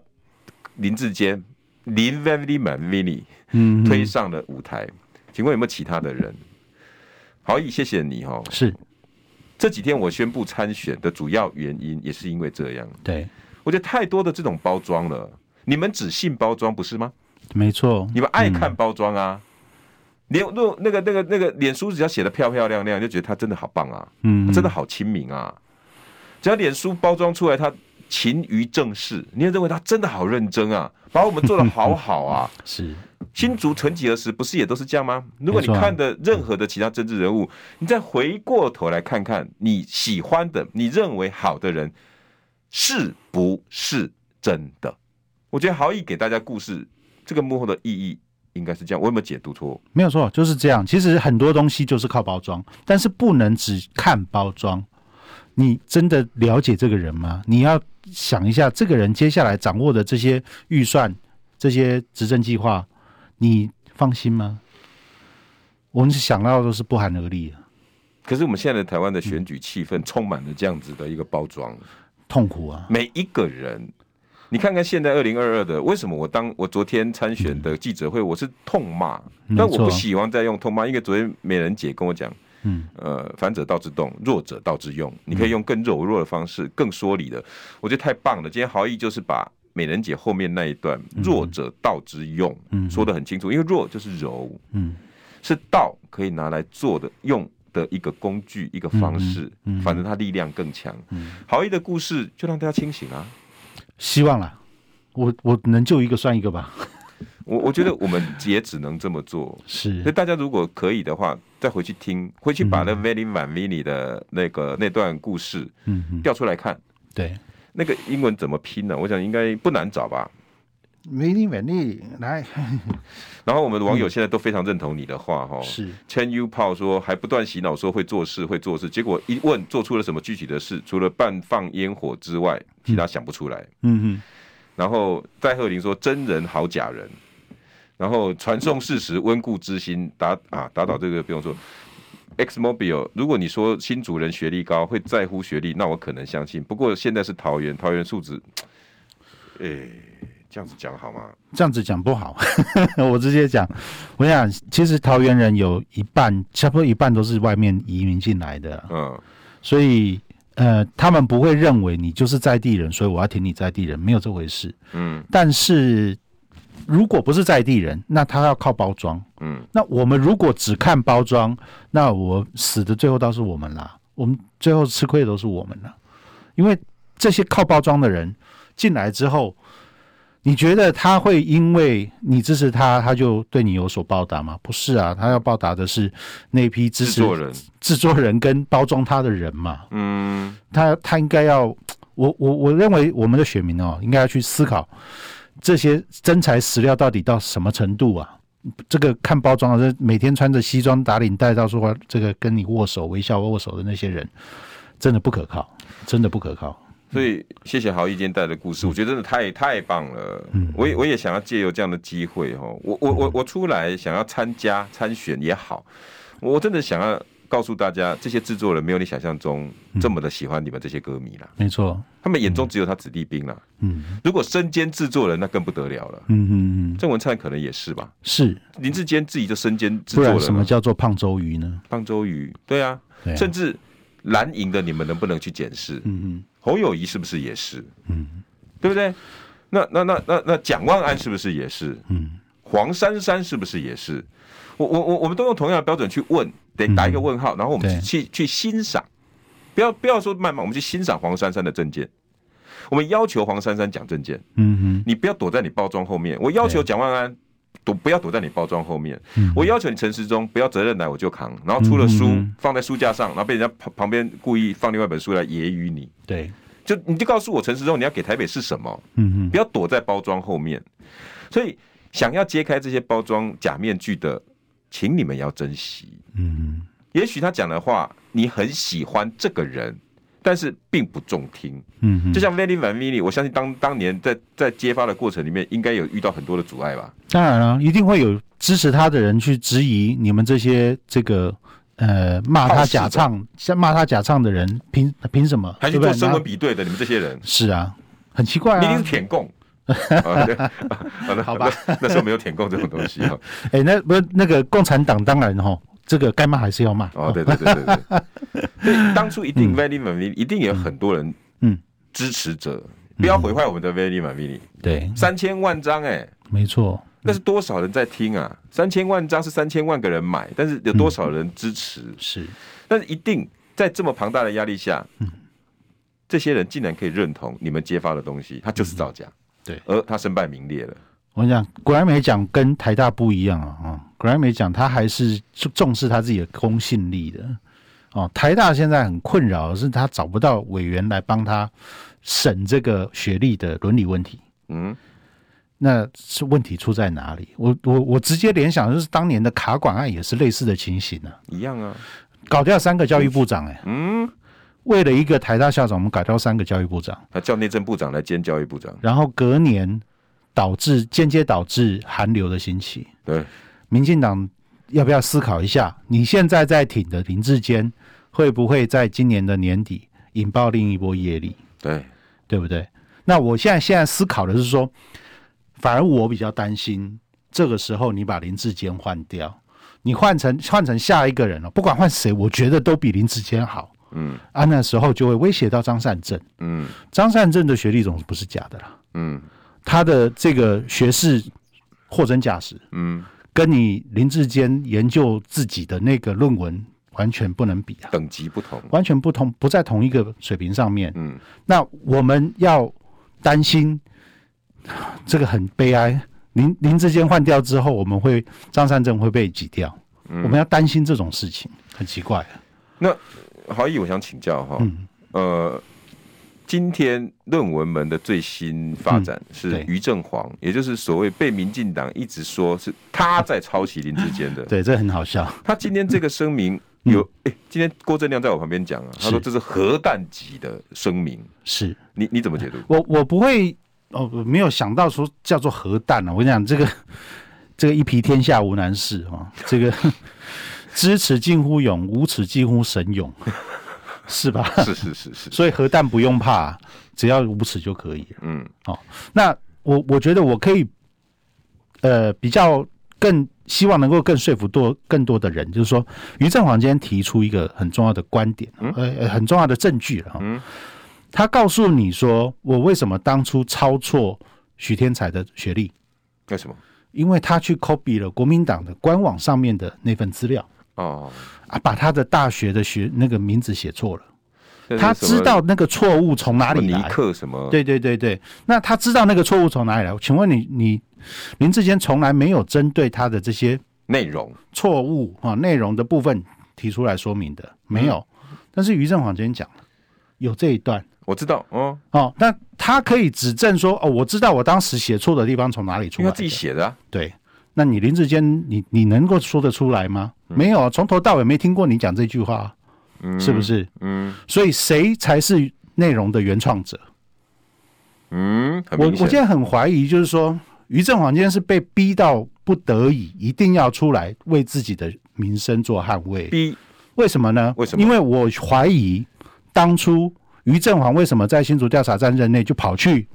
林志坚林 Vanvini 嗯推上了舞台，请问有没有其他的人？好，以，谢谢你哈。是这几天我宣布参选的主要原因，也是因为这样。对，我觉得太多的这种包装了，你们只信包装不是吗？没错，你们爱看包装啊。连那那个那个那个脸书只要写的漂漂亮亮，就觉得他真的好棒啊，嗯，真的好亲民啊。只要脸书包装出来，他勤于政事，你也认为他真的好认真啊，把我们做的好好啊。是新竹曾几何时不是也都是这样吗？如果你看的任何的其他政治人物，你再回过头来看看你喜欢的、你认为好的人，是不是真的？我觉得豪毅给大家故事这个幕后的意义。应该是这样，我有没有解读错？没有错，就是这样。其实很多东西就是靠包装，但是不能只看包装。你真的了解这个人吗？你要想一下，这个人接下来掌握的这些预算、这些执政计划，你放心吗？我们想到的都是不寒而栗啊。可是我们现在的台湾的选举气氛充满了这样子的一个包装，痛苦啊！每一个人。你看看现在二零二二的，为什么我当我昨天参选的记者会，我是痛骂，但我不喜欢再用痛骂，因为昨天美人姐跟我讲，嗯，呃，反者道之动，弱者道之用，你可以用更柔弱的方式，更说理的，我觉得太棒了。今天豪毅就是把美人姐后面那一段“弱者道之用”说的很清楚，因为弱就是柔，嗯，是道可以拿来做的用的一个工具，一个方式，嗯反正他力量更强。嗯。豪毅的故事就让大家清醒啊。希望啦，我我能救一个算一个吧。我我觉得我们也只能这么做。是，所以大家如果可以的话，再回去听，回去把那 Vanny Vanvini 的那个那段故事，嗯，调出来看。对，那个英文怎么拼呢？我想应该不难找吧。Vanny Vanvini 来。然后我们的网友现在都非常认同你的话哈。是。Chen Yu Pao 说还不断洗脑说会做事会做事，结果一问做出了什么具体的事，除了办放烟火之外。其他想不出来，嗯哼，然后戴鹤林说真人好假人，然后传送事实温故知新打啊打倒这个不用说，X Mobile 如果你说新主人学历高会在乎学历，那我可能相信。不过现在是桃园，桃园素质，哎，这样子讲好吗？这样子讲不好，我直接讲，我想其实桃园人有一半，差不多一半都是外面移民进来的，嗯，所以。呃，他们不会认为你就是在地人，所以我要挺你在地人，没有这回事。嗯，但是如果不是在地人，那他要靠包装。嗯，那我们如果只看包装，那我死的最后倒是我们啦。我们最后吃亏的都是我们了，因为这些靠包装的人进来之后。你觉得他会因为你支持他，他就对你有所报答吗？不是啊，他要报答的是那批支持制作人、制作人跟包装他的人嘛。嗯，他他应该要，我我我认为我们的选民哦，应该要去思考这些真材实料到底到什么程度啊？这个看包装啊，这每天穿着西装打领带，到说这个跟你握手、微笑握手的那些人，真的不可靠，真的不可靠。所以，谢谢豪毅今天带的故事，我觉得真的太太棒了。我也我也想要借由这样的机会哦，我我我我出来想要参加参选也好，我真的想要告诉大家，这些制作人没有你想象中这么的喜欢你们这些歌迷了。没错，他们眼中只有他子弟兵了。嗯，如果身兼制作人，那更不得了了。嗯嗯嗯，郑文灿可能也是吧？是林志坚自己就身兼制作人。什么叫做胖周瑜呢？胖周瑜，对啊，甚至蓝营的你们能不能去检视？嗯嗯。侯友谊是不是也是？嗯，对不对？那那那那那蒋万安是不是也是？嗯，黄珊珊是不是也是？我我我我们都用同样的标准去问，得打一个问号，然后我们去去欣赏，不要不要说谩骂，我们去欣赏黄珊珊的证件。我们要求黄珊珊讲证件，嗯哼，你不要躲在你包装后面。我要求蒋万安。躲不要躲在你包装后面，我要求你陈时中不要责任来我就扛，然后出了书放在书架上，然后被人家旁旁边故意放另外一本书来揶揄你，对，就你就告诉我陈时中你要给台北是什么，嗯不要躲在包装后面，所以想要揭开这些包装假面具的，请你们要珍惜，嗯，也许他讲的话你很喜欢这个人。但是并不中听，嗯，就像 Vanny Vanny，我相信当当年在在揭发的过程里面，应该有遇到很多的阻碍吧？当然了，一定会有支持他的人去质疑你们这些这个呃骂他假唱，像骂他假唱的人，凭凭什么？还去做声纹比对的？你们这些人是啊，很奇怪啊，你一定是舔共，好的，好吧，那时候没有舔共这种东西哈。哎，那不是那个共产党，当然哈。这个该骂还是要骂哦，对对对对对，当初一定 Vanny 一定有很多人嗯。支持者，不要毁坏我们的 Vanny Vanny。对，三千万张哎，没错，那是多少人在听啊？三千万张是三千万个人买，但是有多少人支持？是，但是一定在这么庞大的压力下，嗯，这些人竟然可以认同你们揭发的东西，他就是造假，对，而他身败名裂了。我跟你讲，国安美奖跟台大不一样啊！啊，国安美奖他还是重视他自己的公信力的哦。台大现在很困扰是，他找不到委员来帮他审这个学历的伦理问题。嗯，那是问题出在哪里？我我我直接联想就是当年的卡管案也是类似的情形啊，一样啊，搞掉三个教育部长哎，嗯，为了一个台大校长，我们改掉三个教育部长，他叫内政部长来兼教育部长，然后隔年。导致间接导致韩流的兴起。对，民进党要不要思考一下？你现在在挺的林志坚，会不会在今年的年底引爆另一波业力？对，对不对？那我现在现在思考的是说，反而我比较担心，这个时候你把林志坚换掉，你换成换成下一个人了，不管换谁，我觉得都比林志坚好。嗯，啊，那时候就会威胁到张善政。嗯，张善政的学历总是不是假的啦。嗯。他的这个学士货真价实，嗯，跟你林志坚研究自己的那个论文完全不能比啊，等级不同，完全不同，不在同一个水平上面，嗯，那我们要担心这个很悲哀，林林志坚换掉之后，我们会张善政会被挤掉，嗯，我们要担心这种事情，很奇怪。那豪毅，我想请教哈，嗯，呃。今天论文门的最新发展是余正煌，也就是所谓被民进党一直说是他在抄袭林志坚的。对，这很好笑。他今天这个声明有，哎，今天郭正亮在我旁边讲啊，他说这是核弹级的声明。是你你怎么解读？我我不会哦，没有想到说叫做核弹啊。我跟你讲，这个这个一皮天下无难事啊，这个知耻近乎勇，无耻近乎神勇。是吧？是是是是，所以核弹不用怕，只要无耻就可以。嗯，好，那我我觉得我可以，呃，比较更希望能够更说服多更多的人，就是说，于正煌今天提出一个很重要的观点，呃，很重要的证据了。嗯，他告诉你说，我为什么当初抄错许天才的学历？为什么？因为他去 copy 了国民党的官网上面的那份资料。哦啊，把他的大学的学那个名字写错了。他知道那个错误从哪里来？尼克什么？对对对对，那他知道那个错误从哪里来？请问你你林志坚从来没有针对他的这些内容错误啊内容的部分提出来说明的没有？但是于正煌今天讲了有这一段，我知道哦哦，那他可以指证说哦，我知道我当时写错的地方从哪里出来？因为他自己写的啊。对，那你林志坚你你能够说得出来吗？没有，从头到尾没听过你讲这句话。是不是？嗯，所以谁才是内容的原创者？嗯，我我现在很怀疑，就是说，于正煌今天是被逼到不得已，一定要出来为自己的名声做捍卫。逼？为什么呢？为什么？因为我怀疑，当初于正煌为什么在新竹调查站任内就跑去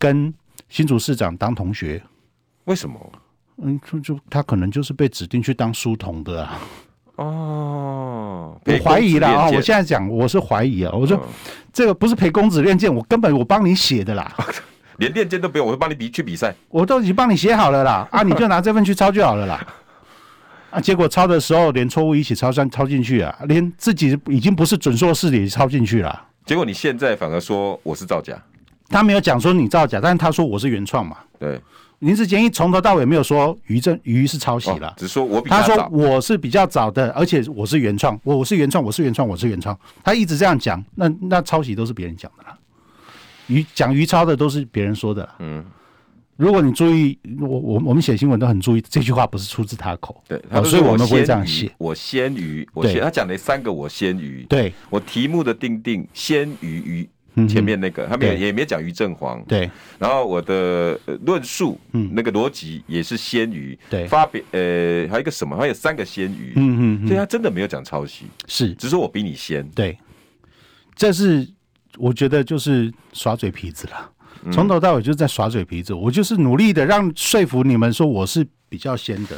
跟新竹市长当同学？为什么？嗯，就就他可能就是被指定去当书童的啊。哦，我怀疑了啊！我现在讲，我是怀疑啊。我说这个不是陪公子练剑，我根本我帮你写的啦，连练剑都不用，我会帮你比去比赛，我都已经帮你写好了啦。啊，你就拿这份去抄就好了啦。啊，结果抄的时候连错误一起抄上抄进去啊，连自己已经不是准硕士的也抄进去了。结果你现在反而说我是造假，他没有讲说你造假，但是他说我是原创嘛。对。林志坚一从头到尾没有说于正于是抄袭了，哦，只说我比他。他说我是比较早的，而且我是原创，我我是原创，我是原创，我是原创。他一直这样讲，那那抄袭都是别人讲的啦。于讲于抄的都是别人说的啦。嗯，如果你注意，我我我们写新闻都很注意，这句话不是出自他口。对，哦，所以我们会这样写。我先于，我写他讲了三个我先于。对，我题目的定定先于于。前面那个他没有也没讲于正煌，对，然后我的论述，嗯，那个逻辑也是先于，对，发表，呃，还有一个什么，还有三个先于，嗯嗯，所以他真的没有讲抄袭，是，只是我比你先，对，这是我觉得就是耍嘴皮子了，从头到尾就是在耍嘴皮子，我就是努力的让说服你们说我是比较先的。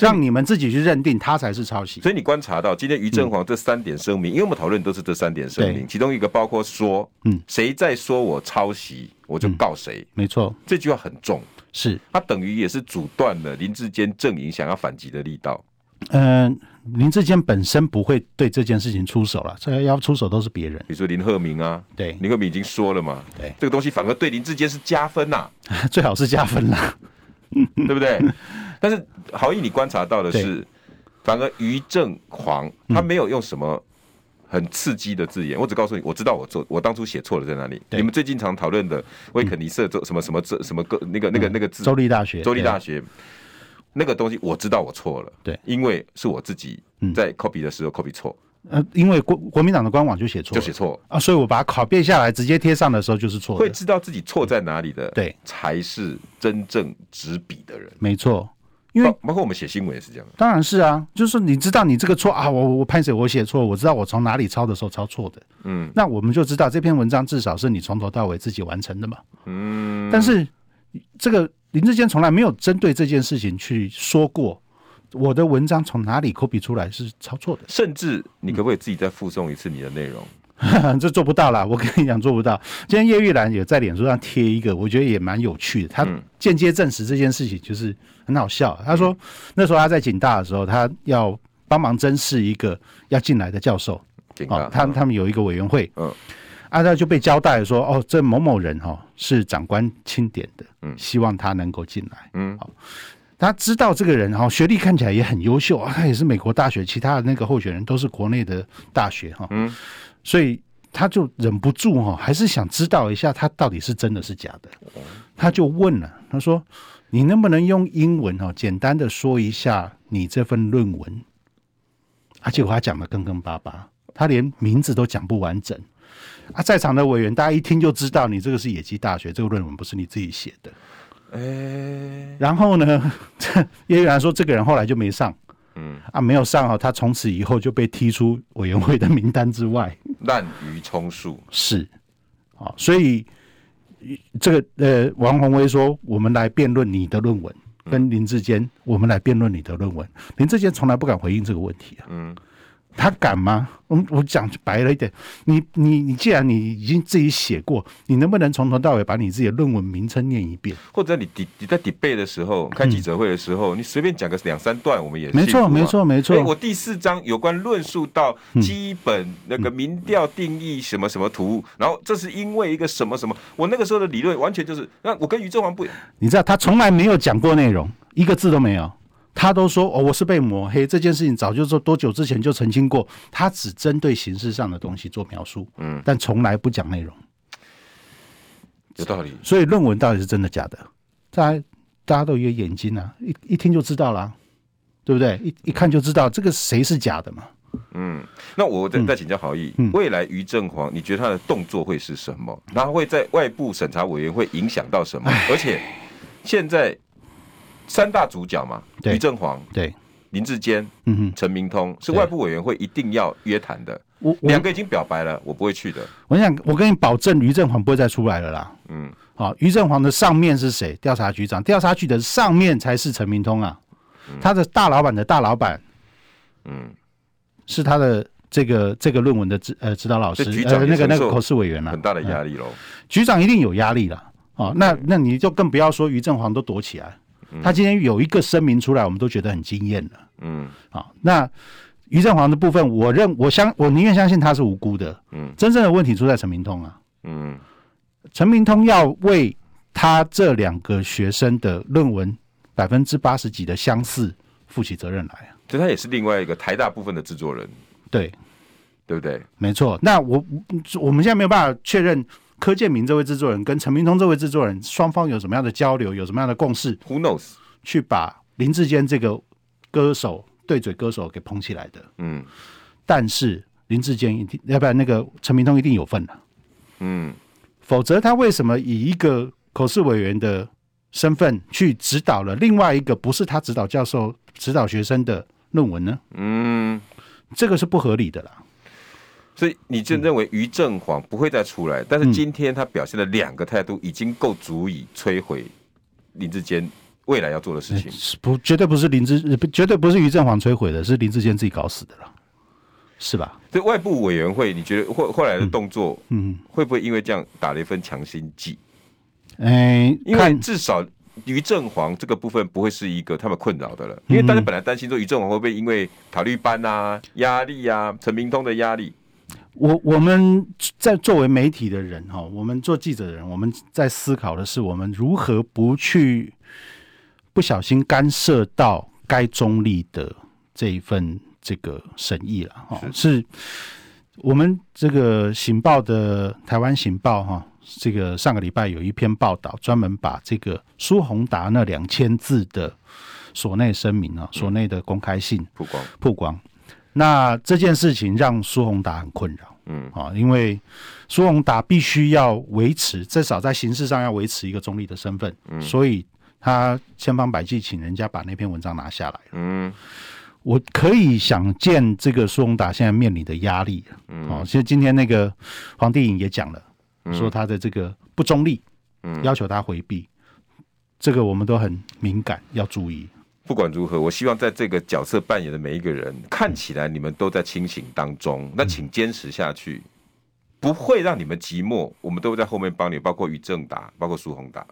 让你们自己去认定他才是抄袭。所以你观察到今天于振煌这三点声明，嗯、因为我们讨论都是这三点声明，其中一个包括说，嗯，谁在说我抄袭，我就告谁。没错，这句话很重，是他等于也是阻断了林志坚阵营想要反击的力道。嗯、呃，林志坚本身不会对这件事情出手了，这要出手都是别人，比如说林鹤明啊，对，林鹤明已经说了嘛，对，这个东西反而对林志坚是加分呐、啊，最好是加分啦，对不对？但是豪毅，你观察到的是，反而于正煌他没有用什么很刺激的字眼。我只告诉你，我知道我做，我当初写错了在哪里。你们最近常讨论的威肯尼瑟什么什么这什么个那个那个那个字，州立大学，州立大学那个东西，我知道我错了。对，因为是我自己在 copy 的时候 copy 错。呃，因为国国民党的官网就写错，就写错啊，所以我把它拷贝下来，直接贴上的时候就是错。会知道自己错在哪里的，对，才是真正执笔的人。没错。因为包括我们写新闻也是这样，当然是啊，就是你知道你这个错啊，我我拍谁我写错，我知道我从哪里抄的时候抄错的，嗯，那我们就知道这篇文章至少是你从头到尾自己完成的嘛，嗯，但是这个林志坚从来没有针对这件事情去说过，我的文章从哪里 copy 出来是抄错的，甚至你可不可以自己再附送一次你的内容？这做不到啦，我跟你讲做不到。今天叶玉兰也在脸书上贴一个，我觉得也蛮有趣的。他间接证实这件事情，就是很好笑。他说那时候他在警大的时候，他要帮忙甄试一个要进来的教授。哦，他他们有一个委员会。嗯，啊，他就被交代说，哦，这某某人哈是长官钦点的，嗯，希望他能够进来。嗯，好，他知道这个人哈学历看起来也很优秀啊，他也是美国大学，其他的那个候选人都是国内的大学哈。嗯。所以他就忍不住哈，还是想知道一下他到底是真的是假的。他就问了，他说：“你能不能用英文哦，简单的说一下你这份论文？”啊，结果他讲的坑坑巴巴，他连名字都讲不完整。啊，在场的委员大家一听就知道，你这个是野鸡大学，这个论文不是你自己写的。哎，然后呢，叶玉兰说，这个人后来就没上。嗯啊，没有上好，他从此以后就被踢出委员会的名单之外。滥竽充数是，啊，所以这个呃，王宏威说，我们来辩论你的论文，跟林志坚，我们来辩论你的论文。林志坚从来不敢回应这个问题啊。嗯，他敢吗？我我讲白了一点，你你你，既然你已经自己写过，你能不能从头到尾把你自己的论文名称念一遍？或者你你在 debate 的时候，开记者会的时候，嗯、你随便讲个两三段，我们也是。没错没错没错。哎，我第四章有关论述到基本那个民调定义什么什么图，嗯、然后这是因为一个什么什么，我那个时候的理论完全就是，那我跟于正煌不，你知道他从来没有讲过内容，一个字都没有。他都说哦，我是被抹黑，这件事情早就说多久之前就澄清过。他只针对形式上的东西做描述，嗯，但从来不讲内容。有道理。所以论文到底是真的假的？大家大家都有眼睛啊，一一听就知道了，对不对？一一看就知道这个谁是假的嘛。嗯，那我再再请教郝毅，嗯、未来于正煌，你觉得他的动作会是什么？他会在外部审查委员会影响到什么？而且现在。三大主角嘛，于正煌、对林志坚、嗯哼，陈明通是外部委员会一定要约谈的。我两个已经表白了，我不会去的。我想，我跟你保证，于正煌不会再出来了啦。嗯，好，于正煌的上面是谁？调查局长，调查局的上面才是陈明通啊。他的大老板的大老板，嗯，是他的这个这个论文的指呃指导老师，呃那个那个口试委员了，很大的压力喽。局长一定有压力了。哦，那那你就更不要说于正煌都躲起来。他今天有一个声明出来，我们都觉得很惊艳了。嗯，好，那于正煌的部分，我认我相我宁愿相信他是无辜的。嗯，真正的问题出在陈明通啊。嗯，陈明通要为他这两个学生的论文百分之八十几的相似负起责任来啊。所以他也是另外一个台大部分的制作人。对，对不对？没错。那我我们现在没有办法确认。柯建明这位制作人跟陈明通这位制作人双方有什么样的交流，有什么样的共识？Who knows？去把林志坚这个歌手对嘴歌手给捧起来的。嗯，但是林志坚一定，要不然那个陈明通一定有份的。嗯，否则他为什么以一个口试委员的身份去指导了另外一个不是他指导教授、指导学生的论文呢？嗯，这个是不合理的啦。所以你就认为于正煌不会再出来，但是今天他表现的两个态度已经够足以摧毁林志坚未来要做的事情。不，绝对不是林志，绝对不是于正煌摧毁的，是林志坚自己搞死的了，是吧？这外部委员会，你觉得后后来的动作，嗯，会不会因为这样打了一份强心剂？哎，因为至少于正煌这个部分不会是一个他们困扰的了，因为大家本来担心说于正煌会不会因为考虑班啊、压力啊、陈明通的压力。我我们在作为媒体的人哈，我们做记者的人，我们在思考的是，我们如何不去不小心干涉到该中立的这一份这个审议了哈。是我们这个《醒报》的台湾《醒报》哈，这个上个礼拜有一篇报道，专门把这个苏宏达那两千字的所内声明啊，所内的公开信曝光曝光。那这件事情让苏宏达很困扰，嗯。啊，因为苏宏达必须要维持，至少在形式上要维持一个中立的身份，嗯，所以他千方百计请人家把那篇文章拿下来，嗯，我可以想见这个苏宏达现在面临的压力，嗯，哦，其实今天那个黄帝颖也讲了，说他的这个不中立，嗯，要求他回避，这个我们都很敏感，要注意。不管如何，我希望在这个角色扮演的每一个人，看起来你们都在清醒当中。那请坚持下去，不会让你们寂寞。我们都会在后面帮你，包括于正达，包括苏宏达。